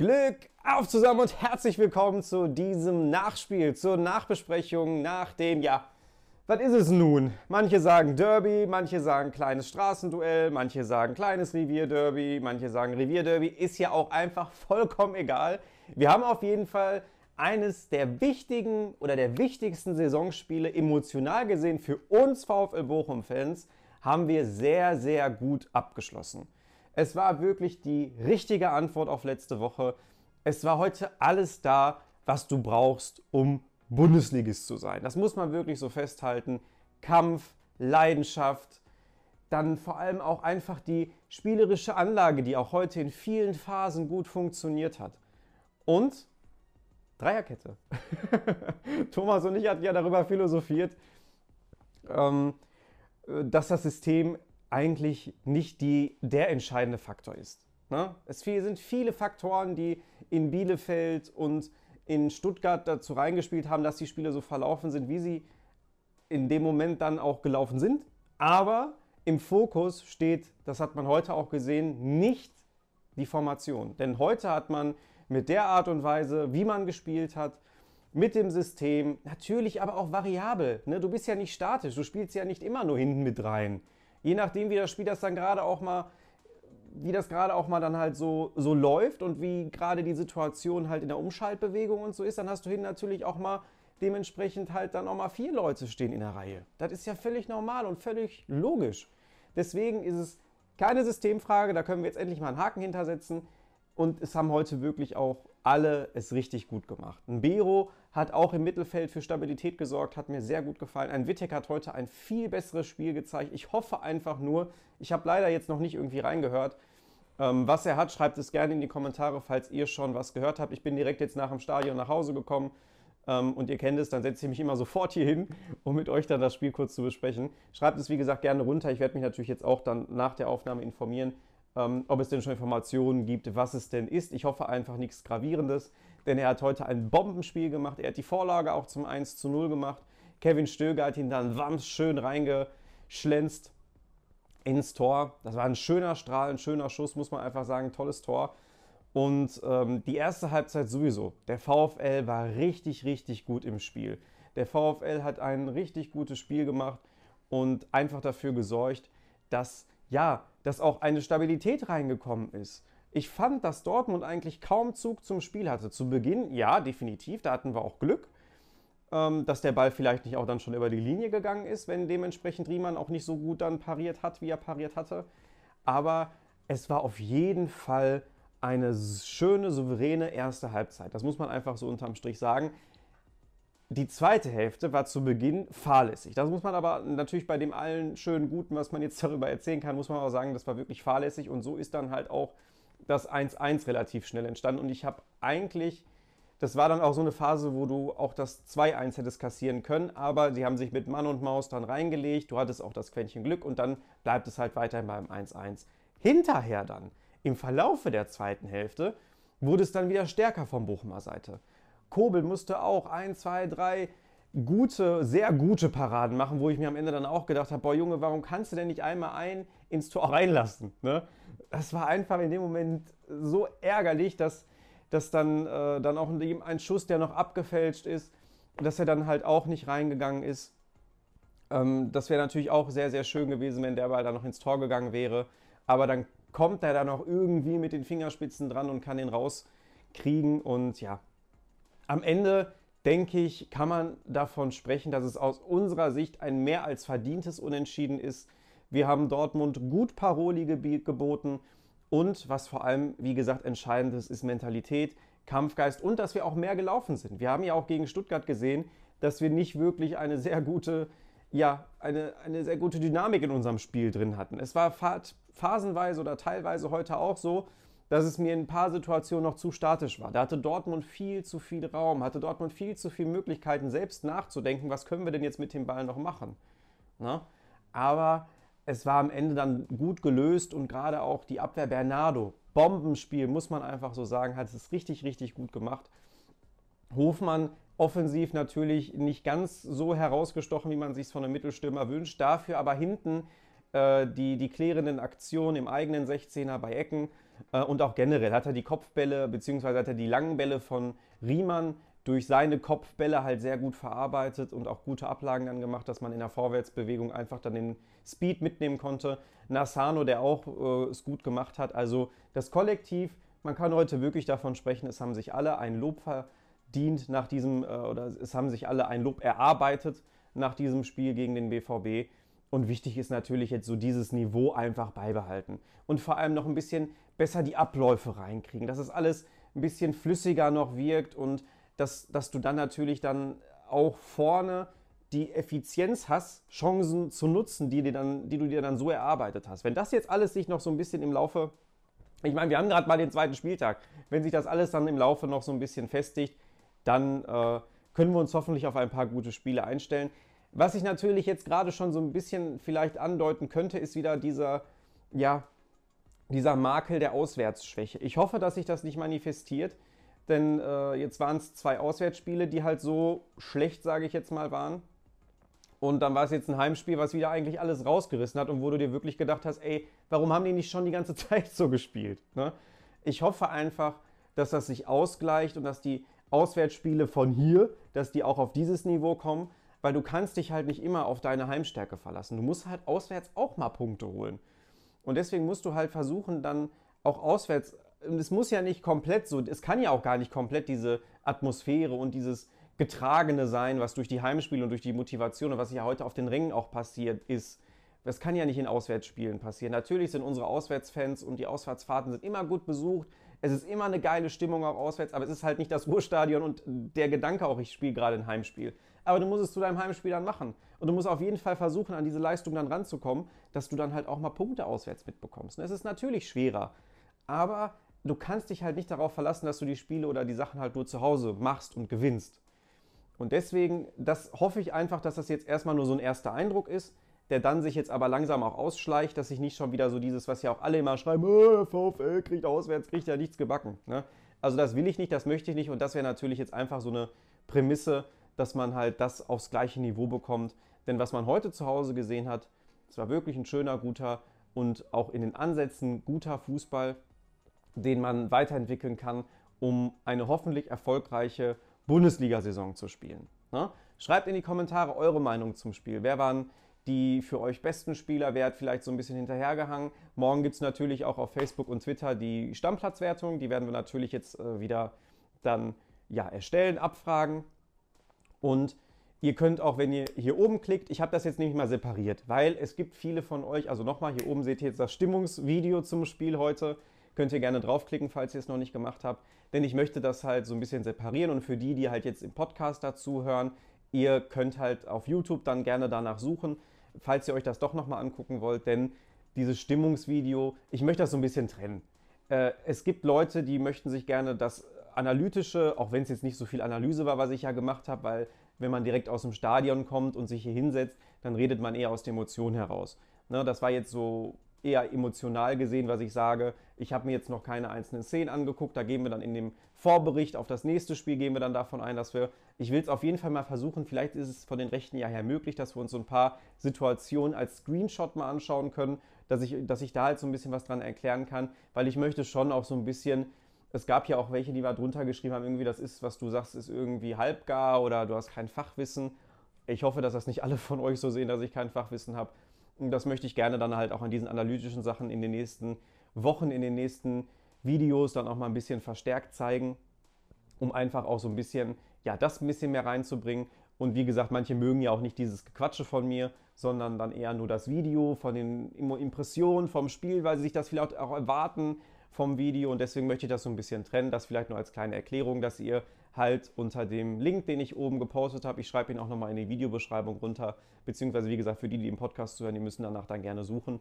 Glück auf zusammen und herzlich willkommen zu diesem Nachspiel, zur Nachbesprechung nach dem, ja, was ist es nun? Manche sagen Derby, manche sagen kleines Straßenduell, manche sagen kleines Revierderby, manche sagen Revierderby, ist ja auch einfach vollkommen egal. Wir haben auf jeden Fall eines der wichtigen oder der wichtigsten Saisonspiele emotional gesehen für uns VfL Bochum-Fans, haben wir sehr, sehr gut abgeschlossen. Es war wirklich die richtige Antwort auf letzte Woche. Es war heute alles da, was du brauchst, um Bundesligist zu sein. Das muss man wirklich so festhalten. Kampf, Leidenschaft, dann vor allem auch einfach die spielerische Anlage, die auch heute in vielen Phasen gut funktioniert hat. Und Dreierkette. Thomas und ich hatten ja darüber philosophiert, ähm, dass das System eigentlich nicht die, der entscheidende Faktor ist. Ne? Es sind viele Faktoren, die in Bielefeld und in Stuttgart dazu reingespielt haben, dass die Spiele so verlaufen sind, wie sie in dem Moment dann auch gelaufen sind. Aber im Fokus steht, das hat man heute auch gesehen, nicht die Formation. Denn heute hat man mit der Art und Weise, wie man gespielt hat, mit dem System, natürlich aber auch variabel. Ne? Du bist ja nicht statisch, du spielst ja nicht immer nur hinten mit rein je nachdem, wie das Spiel das dann gerade auch mal, wie das gerade auch mal dann halt so, so läuft und wie gerade die Situation halt in der Umschaltbewegung und so ist, dann hast du hin natürlich auch mal dementsprechend halt dann auch mal vier Leute stehen in der Reihe. Das ist ja völlig normal und völlig logisch. Deswegen ist es keine Systemfrage, da können wir jetzt endlich mal einen Haken hintersetzen. Und es haben heute wirklich auch alle es richtig gut gemacht. Ein Bero hat auch im Mittelfeld für Stabilität gesorgt, hat mir sehr gut gefallen. Ein Wittek hat heute ein viel besseres Spiel gezeigt. Ich hoffe einfach nur, ich habe leider jetzt noch nicht irgendwie reingehört. Ähm, was er hat, schreibt es gerne in die Kommentare, falls ihr schon was gehört habt. Ich bin direkt jetzt nach dem Stadion nach Hause gekommen ähm, und ihr kennt es, dann setze ich mich immer sofort hier hin, um mit euch dann das Spiel kurz zu besprechen. Schreibt es wie gesagt gerne runter. Ich werde mich natürlich jetzt auch dann nach der Aufnahme informieren ähm, ob es denn schon Informationen gibt, was es denn ist. Ich hoffe einfach nichts Gravierendes, denn er hat heute ein Bombenspiel gemacht. Er hat die Vorlage auch zum 1 zu 0 gemacht. Kevin Stöger hat ihn dann wams schön reingeschlänzt ins Tor. Das war ein schöner Strahl, ein schöner Schuss, muss man einfach sagen. Tolles Tor. Und ähm, die erste Halbzeit sowieso. Der VfL war richtig, richtig gut im Spiel. Der VfL hat ein richtig gutes Spiel gemacht und einfach dafür gesorgt, dass ja, dass auch eine Stabilität reingekommen ist. Ich fand, dass Dortmund eigentlich kaum Zug zum Spiel hatte. Zu Beginn, ja, definitiv, da hatten wir auch Glück, ähm, dass der Ball vielleicht nicht auch dann schon über die Linie gegangen ist, wenn dementsprechend Riemann auch nicht so gut dann pariert hat, wie er pariert hatte. Aber es war auf jeden Fall eine schöne, souveräne erste Halbzeit. Das muss man einfach so unterm Strich sagen. Die zweite Hälfte war zu Beginn fahrlässig. Das muss man aber natürlich bei dem allen schönen Guten, was man jetzt darüber erzählen kann, muss man auch sagen, das war wirklich fahrlässig und so ist dann halt auch das 1-1 relativ schnell entstanden. Und ich habe eigentlich, das war dann auch so eine Phase, wo du auch das 2-1 hättest kassieren können, aber sie haben sich mit Mann und Maus dann reingelegt, du hattest auch das Quäntchen Glück und dann bleibt es halt weiterhin beim 1-1. Hinterher dann, im Verlaufe der zweiten Hälfte, wurde es dann wieder stärker vom Bochumer Seite. Kobel musste auch ein, zwei, drei gute, sehr gute Paraden machen, wo ich mir am Ende dann auch gedacht habe, boah Junge, warum kannst du denn nicht einmal ein ins Tor reinlassen? Ne? Das war einfach in dem Moment so ärgerlich, dass, dass dann, äh, dann auch ein Schuss, der noch abgefälscht ist, dass er dann halt auch nicht reingegangen ist. Ähm, das wäre natürlich auch sehr, sehr schön gewesen, wenn der Ball dann noch ins Tor gegangen wäre. Aber dann kommt er dann auch irgendwie mit den Fingerspitzen dran und kann den rauskriegen und ja, am Ende denke ich, kann man davon sprechen, dass es aus unserer Sicht ein mehr als verdientes Unentschieden ist. Wir haben Dortmund gut Paroli geboten und was vor allem, wie gesagt, entscheidend ist, ist Mentalität, Kampfgeist und dass wir auch mehr gelaufen sind. Wir haben ja auch gegen Stuttgart gesehen, dass wir nicht wirklich eine sehr gute, ja, eine, eine sehr gute Dynamik in unserem Spiel drin hatten. Es war phasenweise oder teilweise heute auch so, dass es mir in ein paar Situationen noch zu statisch war. Da hatte Dortmund viel zu viel Raum, hatte Dortmund viel zu viele Möglichkeiten, selbst nachzudenken, was können wir denn jetzt mit dem Ball noch machen. Na? Aber es war am Ende dann gut gelöst und gerade auch die Abwehr Bernardo, Bombenspiel, muss man einfach so sagen, hat es richtig, richtig gut gemacht. Hofmann offensiv natürlich nicht ganz so herausgestochen, wie man sich von einem Mittelstürmer wünscht, dafür aber hinten äh, die, die klärenden Aktionen im eigenen 16er bei Ecken äh, und auch generell hat er die Kopfbälle bzw. hat er die langen Bälle von Riemann durch seine Kopfbälle halt sehr gut verarbeitet und auch gute Ablagen dann gemacht, dass man in der Vorwärtsbewegung einfach dann den Speed mitnehmen konnte. Nassano, der auch äh, es gut gemacht hat. Also das Kollektiv, man kann heute wirklich davon sprechen, es haben sich alle ein Lob verdient nach diesem, äh, oder es haben sich alle ein Lob erarbeitet nach diesem Spiel gegen den BVB. Und wichtig ist natürlich jetzt so dieses Niveau einfach beibehalten. Und vor allem noch ein bisschen besser die Abläufe reinkriegen, dass es alles ein bisschen flüssiger noch wirkt und dass, dass du dann natürlich dann auch vorne die Effizienz hast, Chancen zu nutzen, die, dir dann, die du dir dann so erarbeitet hast. Wenn das jetzt alles sich noch so ein bisschen im Laufe, ich meine, wir haben gerade mal den zweiten Spieltag, wenn sich das alles dann im Laufe noch so ein bisschen festigt, dann äh, können wir uns hoffentlich auf ein paar gute Spiele einstellen. Was ich natürlich jetzt gerade schon so ein bisschen vielleicht andeuten könnte, ist wieder dieser, ja, dieser Makel der Auswärtsschwäche. Ich hoffe, dass sich das nicht manifestiert, denn äh, jetzt waren es zwei Auswärtsspiele, die halt so schlecht, sage ich jetzt mal, waren. Und dann war es jetzt ein Heimspiel, was wieder eigentlich alles rausgerissen hat und wo du dir wirklich gedacht hast, ey, warum haben die nicht schon die ganze Zeit so gespielt? Ne? Ich hoffe einfach, dass das sich ausgleicht und dass die Auswärtsspiele von hier, dass die auch auf dieses Niveau kommen weil du kannst dich halt nicht immer auf deine Heimstärke verlassen. Du musst halt auswärts auch mal Punkte holen. Und deswegen musst du halt versuchen, dann auch auswärts, es muss ja nicht komplett so, es kann ja auch gar nicht komplett diese Atmosphäre und dieses Getragene sein, was durch die Heimspiele und durch die Motivation und was ja heute auf den Ringen auch passiert ist. Das kann ja nicht in Auswärtsspielen passieren. Natürlich sind unsere Auswärtsfans und die Auswärtsfahrten sind immer gut besucht. Es ist immer eine geile Stimmung auch auswärts, aber es ist halt nicht das Ruhrstadion und der Gedanke auch, ich spiele gerade ein Heimspiel aber du musst es zu deinem Heimspiel dann machen. Und du musst auf jeden Fall versuchen, an diese Leistung dann ranzukommen, dass du dann halt auch mal Punkte auswärts mitbekommst. Und es ist natürlich schwerer, aber du kannst dich halt nicht darauf verlassen, dass du die Spiele oder die Sachen halt nur zu Hause machst und gewinnst. Und deswegen, das hoffe ich einfach, dass das jetzt erstmal nur so ein erster Eindruck ist, der dann sich jetzt aber langsam auch ausschleicht, dass sich nicht schon wieder so dieses, was ja auch alle immer schreiben, äh, VfL kriegt auswärts, kriegt ja nichts gebacken. Ne? Also das will ich nicht, das möchte ich nicht und das wäre natürlich jetzt einfach so eine Prämisse, dass man halt das aufs gleiche Niveau bekommt. Denn was man heute zu Hause gesehen hat, es war wirklich ein schöner, guter und auch in den Ansätzen guter Fußball, den man weiterentwickeln kann, um eine hoffentlich erfolgreiche Bundesliga-Saison zu spielen. Ne? Schreibt in die Kommentare eure Meinung zum Spiel. Wer waren die für euch besten Spieler? Wer hat vielleicht so ein bisschen hinterhergehangen? Morgen gibt es natürlich auch auf Facebook und Twitter die Stammplatzwertung. Die werden wir natürlich jetzt äh, wieder dann ja, erstellen, abfragen. Und ihr könnt auch, wenn ihr hier oben klickt, ich habe das jetzt nämlich mal separiert, weil es gibt viele von euch, also nochmal, hier oben seht ihr jetzt das Stimmungsvideo zum Spiel heute. Könnt ihr gerne draufklicken, falls ihr es noch nicht gemacht habt. Denn ich möchte das halt so ein bisschen separieren und für die, die halt jetzt im Podcast dazu hören, ihr könnt halt auf YouTube dann gerne danach suchen, falls ihr euch das doch nochmal angucken wollt, denn dieses Stimmungsvideo, ich möchte das so ein bisschen trennen. Äh, es gibt Leute, die möchten sich gerne das analytische, auch wenn es jetzt nicht so viel Analyse war, was ich ja gemacht habe, weil wenn man direkt aus dem Stadion kommt und sich hier hinsetzt, dann redet man eher aus der Emotion heraus. Ne, das war jetzt so eher emotional gesehen, was ich sage. Ich habe mir jetzt noch keine einzelnen Szenen angeguckt. Da gehen wir dann in dem Vorbericht auf das nächste Spiel, gehen wir dann davon ein, dass wir, ich will es auf jeden Fall mal versuchen, vielleicht ist es von den rechten Jahr her möglich, dass wir uns so ein paar Situationen als Screenshot mal anschauen können, dass ich, dass ich da halt so ein bisschen was dran erklären kann, weil ich möchte schon auch so ein bisschen es gab ja auch welche, die mal drunter geschrieben haben, irgendwie das ist, was du sagst, ist irgendwie halbgar oder du hast kein Fachwissen. Ich hoffe, dass das nicht alle von euch so sehen, dass ich kein Fachwissen habe. Das möchte ich gerne dann halt auch an diesen analytischen Sachen in den nächsten Wochen, in den nächsten Videos dann auch mal ein bisschen verstärkt zeigen, um einfach auch so ein bisschen, ja, das ein bisschen mehr reinzubringen. Und wie gesagt, manche mögen ja auch nicht dieses Gequatsche von mir, sondern dann eher nur das Video von den Impressionen vom Spiel, weil sie sich das vielleicht auch erwarten vom Video und deswegen möchte ich das so ein bisschen trennen. Das vielleicht nur als kleine Erklärung, dass ihr halt unter dem Link, den ich oben gepostet habe, ich schreibe ihn auch nochmal in die Videobeschreibung runter, beziehungsweise wie gesagt, für die, die im Podcast zuhören, die müssen danach dann gerne suchen.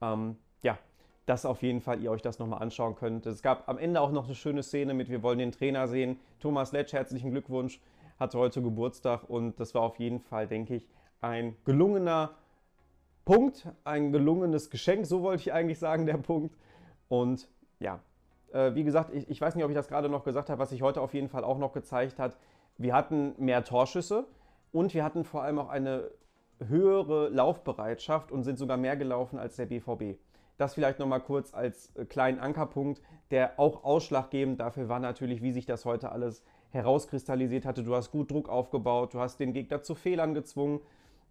Ähm, ja, dass auf jeden Fall ihr euch das nochmal anschauen könnt. Es gab am Ende auch noch eine schöne Szene mit Wir wollen den Trainer sehen. Thomas Letsch, herzlichen Glückwunsch, hatte heute Geburtstag und das war auf jeden Fall, denke ich, ein gelungener Punkt, ein gelungenes Geschenk, so wollte ich eigentlich sagen, der Punkt. Und ja, äh, wie gesagt, ich, ich, weiß nicht, ob ich das gerade noch gesagt habe, was sich heute auf jeden Fall auch noch gezeigt hat. Wir hatten mehr Torschüsse und wir hatten vor allem auch eine höhere Laufbereitschaft und sind sogar mehr gelaufen als der BVB. Das vielleicht nochmal kurz als äh, kleinen Ankerpunkt, der auch ausschlaggebend dafür war natürlich, wie sich das heute alles herauskristallisiert hatte. Du hast gut Druck aufgebaut, du hast den Gegner zu Fehlern gezwungen.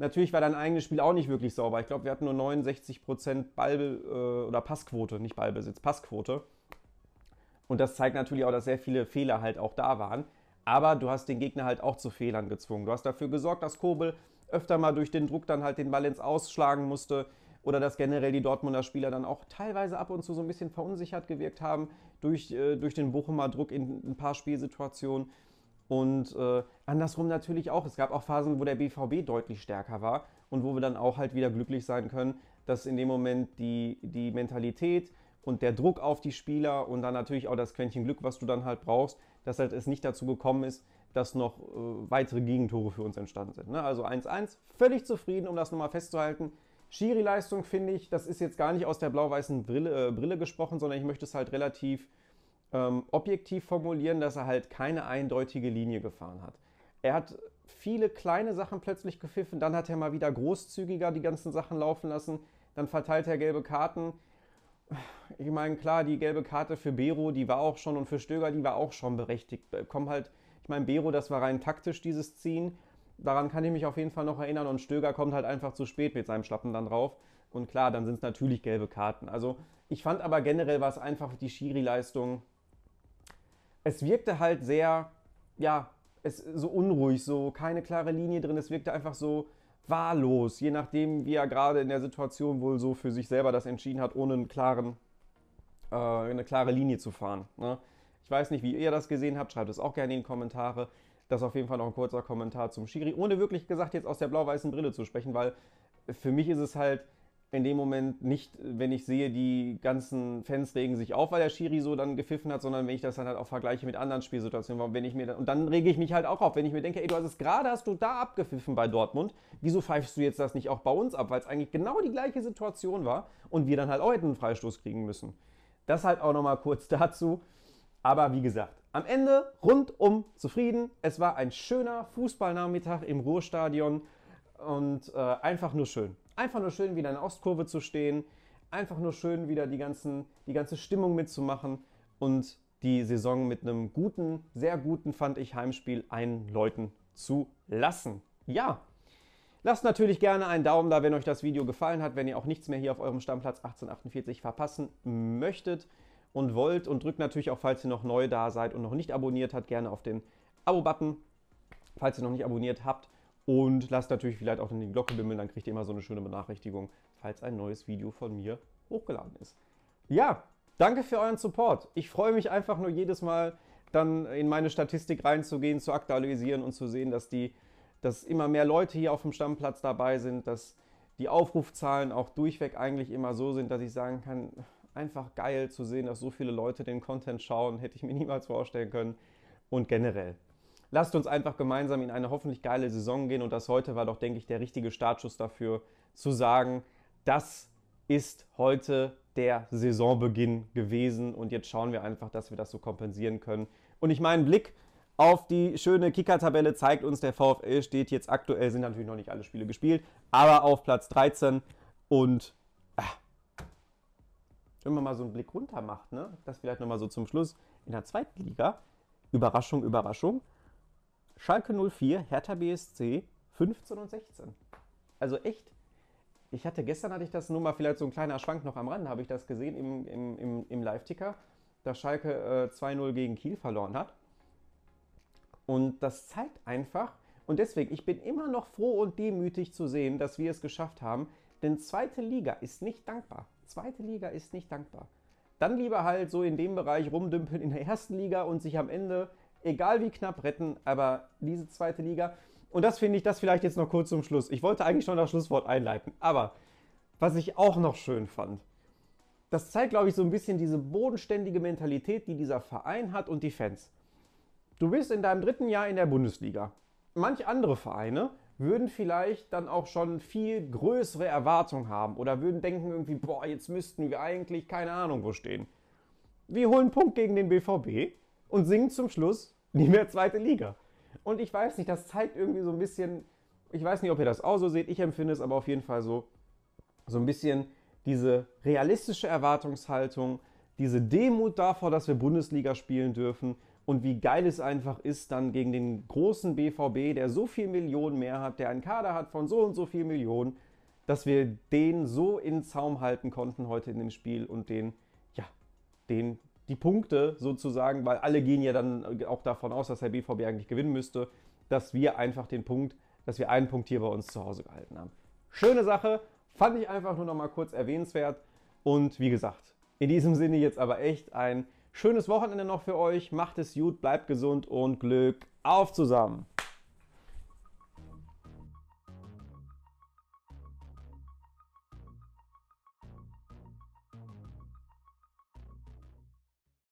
Natürlich war dein eigenes Spiel auch nicht wirklich sauber. Ich glaube, wir hatten nur 69% Ball- äh, oder Passquote, nicht Ballbesitz, Passquote. Und das zeigt natürlich auch, dass sehr viele Fehler halt auch da waren. Aber du hast den Gegner halt auch zu Fehlern gezwungen. Du hast dafür gesorgt, dass Kobel öfter mal durch den Druck dann halt den Ball ins Ausschlagen musste oder dass generell die Dortmunder Spieler dann auch teilweise ab und zu so ein bisschen verunsichert gewirkt haben durch, äh, durch den Bochumer Druck in ein paar Spielsituationen. Und äh, andersrum natürlich auch. Es gab auch Phasen, wo der BVB deutlich stärker war und wo wir dann auch halt wieder glücklich sein können, dass in dem Moment die, die Mentalität und der Druck auf die Spieler und dann natürlich auch das Quäntchen Glück, was du dann halt brauchst, dass halt es nicht dazu gekommen ist, dass noch äh, weitere Gegentore für uns entstanden sind. Ne? Also 1-1, völlig zufrieden, um das nochmal festzuhalten. Schiri-Leistung finde ich, das ist jetzt gar nicht aus der blau-weißen Brille, äh, Brille, gesprochen, sondern ich möchte es halt relativ ähm, objektiv formulieren, dass er halt keine eindeutige Linie gefahren hat. Er hat viele kleine Sachen plötzlich gepfiffen, dann hat er mal wieder großzügiger die ganzen Sachen laufen lassen, dann verteilt er gelbe Karten. Ich meine, klar, die gelbe Karte für Bero, die war auch schon und für Stöger, die war auch schon berechtigt. Kommen halt ich meine, Bero, das war rein taktisch, dieses Ziehen. Daran kann ich mich auf jeden Fall noch erinnern. Und Stöger kommt halt einfach zu spät mit seinem Schlappen dann drauf. Und klar, dann sind es natürlich gelbe Karten. Also ich fand aber generell war es einfach die Schiri-Leistung. Es wirkte halt sehr, ja, es, so unruhig, so keine klare Linie drin. Es wirkte einfach so wahllos, je nachdem, wie er gerade in der Situation wohl so für sich selber das entschieden hat, ohne einen klaren, äh, eine klare Linie zu fahren. Ne? Ich weiß nicht, wie ihr das gesehen habt, schreibt es auch gerne in die Kommentare. Das ist auf jeden Fall noch ein kurzer Kommentar zum Schiri, ohne wirklich gesagt jetzt aus der blau-weißen Brille zu sprechen, weil für mich ist es halt in dem Moment nicht, wenn ich sehe, die ganzen Fans regen sich auf, weil der Schiri so dann gepfiffen hat, sondern wenn ich das dann halt auch vergleiche mit anderen Spielsituationen, wenn ich mir dann, und dann rege ich mich halt auch auf, wenn ich mir denke, ey, du hast es gerade, hast du da abgepfiffen bei Dortmund, wieso pfeifst du jetzt das nicht auch bei uns ab, weil es eigentlich genau die gleiche Situation war und wir dann halt auch hätten einen Freistoß kriegen müssen. Das halt auch nochmal kurz dazu. Aber wie gesagt, am Ende rundum zufrieden. Es war ein schöner Fußballnachmittag im Ruhrstadion und äh, einfach nur schön. Einfach nur schön, wieder in der Ostkurve zu stehen. Einfach nur schön, wieder die, ganzen, die ganze Stimmung mitzumachen und die Saison mit einem guten, sehr guten, fand ich, Heimspiel einläuten zu lassen. Ja, Lasst natürlich gerne einen Daumen da, wenn euch das Video gefallen hat, wenn ihr auch nichts mehr hier auf eurem Stammplatz 1848 verpassen möchtet und wollt und drückt natürlich auch, falls ihr noch neu da seid und noch nicht abonniert habt, gerne auf den Abo-Button, falls ihr noch nicht abonniert habt. Und lasst natürlich vielleicht auch die Glocke bimmeln, dann kriegt ihr immer so eine schöne Benachrichtigung, falls ein neues Video von mir hochgeladen ist. Ja, danke für euren Support. Ich freue mich einfach nur jedes Mal, dann in meine Statistik reinzugehen, zu aktualisieren und zu sehen, dass, die, dass immer mehr Leute hier auf dem Stammplatz dabei sind, dass die Aufrufzahlen auch durchweg eigentlich immer so sind, dass ich sagen kann, einfach geil zu sehen, dass so viele Leute den Content schauen, hätte ich mir niemals vorstellen können. Und generell. Lasst uns einfach gemeinsam in eine hoffentlich geile Saison gehen. Und das heute war doch, denke ich, der richtige Startschuss dafür, zu sagen, das ist heute der Saisonbeginn gewesen. Und jetzt schauen wir einfach, dass wir das so kompensieren können. Und ich meine, Blick auf die schöne Kicker-Tabelle zeigt uns, der VfL steht jetzt aktuell, sind natürlich noch nicht alle Spiele gespielt, aber auf Platz 13 und wenn man mal so einen Blick runter macht, ne, das vielleicht nochmal so zum Schluss, in der zweiten Liga, Überraschung, Überraschung, Schalke 04, Hertha BSC 15 und 16. Also echt, ich hatte gestern, hatte ich das nur mal vielleicht so ein kleiner Schwank noch am Rand, habe ich das gesehen im, im, im, im Live-Ticker, dass Schalke äh, 2-0 gegen Kiel verloren hat. Und das zeigt einfach, und deswegen, ich bin immer noch froh und demütig zu sehen, dass wir es geschafft haben, denn zweite Liga ist nicht dankbar. Zweite Liga ist nicht dankbar. Dann lieber halt so in dem Bereich rumdümpeln in der ersten Liga und sich am Ende, egal wie knapp, retten. Aber diese zweite Liga, und das finde ich, das vielleicht jetzt noch kurz zum Schluss. Ich wollte eigentlich schon das Schlusswort einleiten, aber was ich auch noch schön fand, das zeigt, glaube ich, so ein bisschen diese bodenständige Mentalität, die dieser Verein hat und die Fans. Du bist in deinem dritten Jahr in der Bundesliga. Manch andere Vereine würden vielleicht dann auch schon viel größere Erwartungen haben oder würden denken irgendwie, boah, jetzt müssten wir eigentlich keine Ahnung wo stehen. Wir holen einen Punkt gegen den BVB und singen zum Schluss nie mehr zweite Liga. Und ich weiß nicht, das zeigt irgendwie so ein bisschen, Ich weiß nicht, ob ihr das auch so seht. Ich empfinde es aber auf jeden Fall so. So ein bisschen diese realistische Erwartungshaltung, diese Demut davor, dass wir Bundesliga spielen dürfen und wie geil es einfach ist, dann gegen den großen BVB, der so viel Millionen mehr hat, der einen Kader hat von so und so viel Millionen, dass wir den so in Zaum halten konnten heute in dem Spiel und den, ja, den, die Punkte sozusagen, weil alle gehen ja dann auch davon aus, dass der BVB eigentlich gewinnen müsste, dass wir einfach den Punkt, dass wir einen Punkt hier bei uns zu Hause gehalten haben. Schöne Sache, fand ich einfach nur noch mal kurz erwähnenswert und wie gesagt, in diesem Sinne jetzt aber echt ein schönes Wochenende noch für euch. Macht es gut, bleibt gesund und Glück auf zusammen.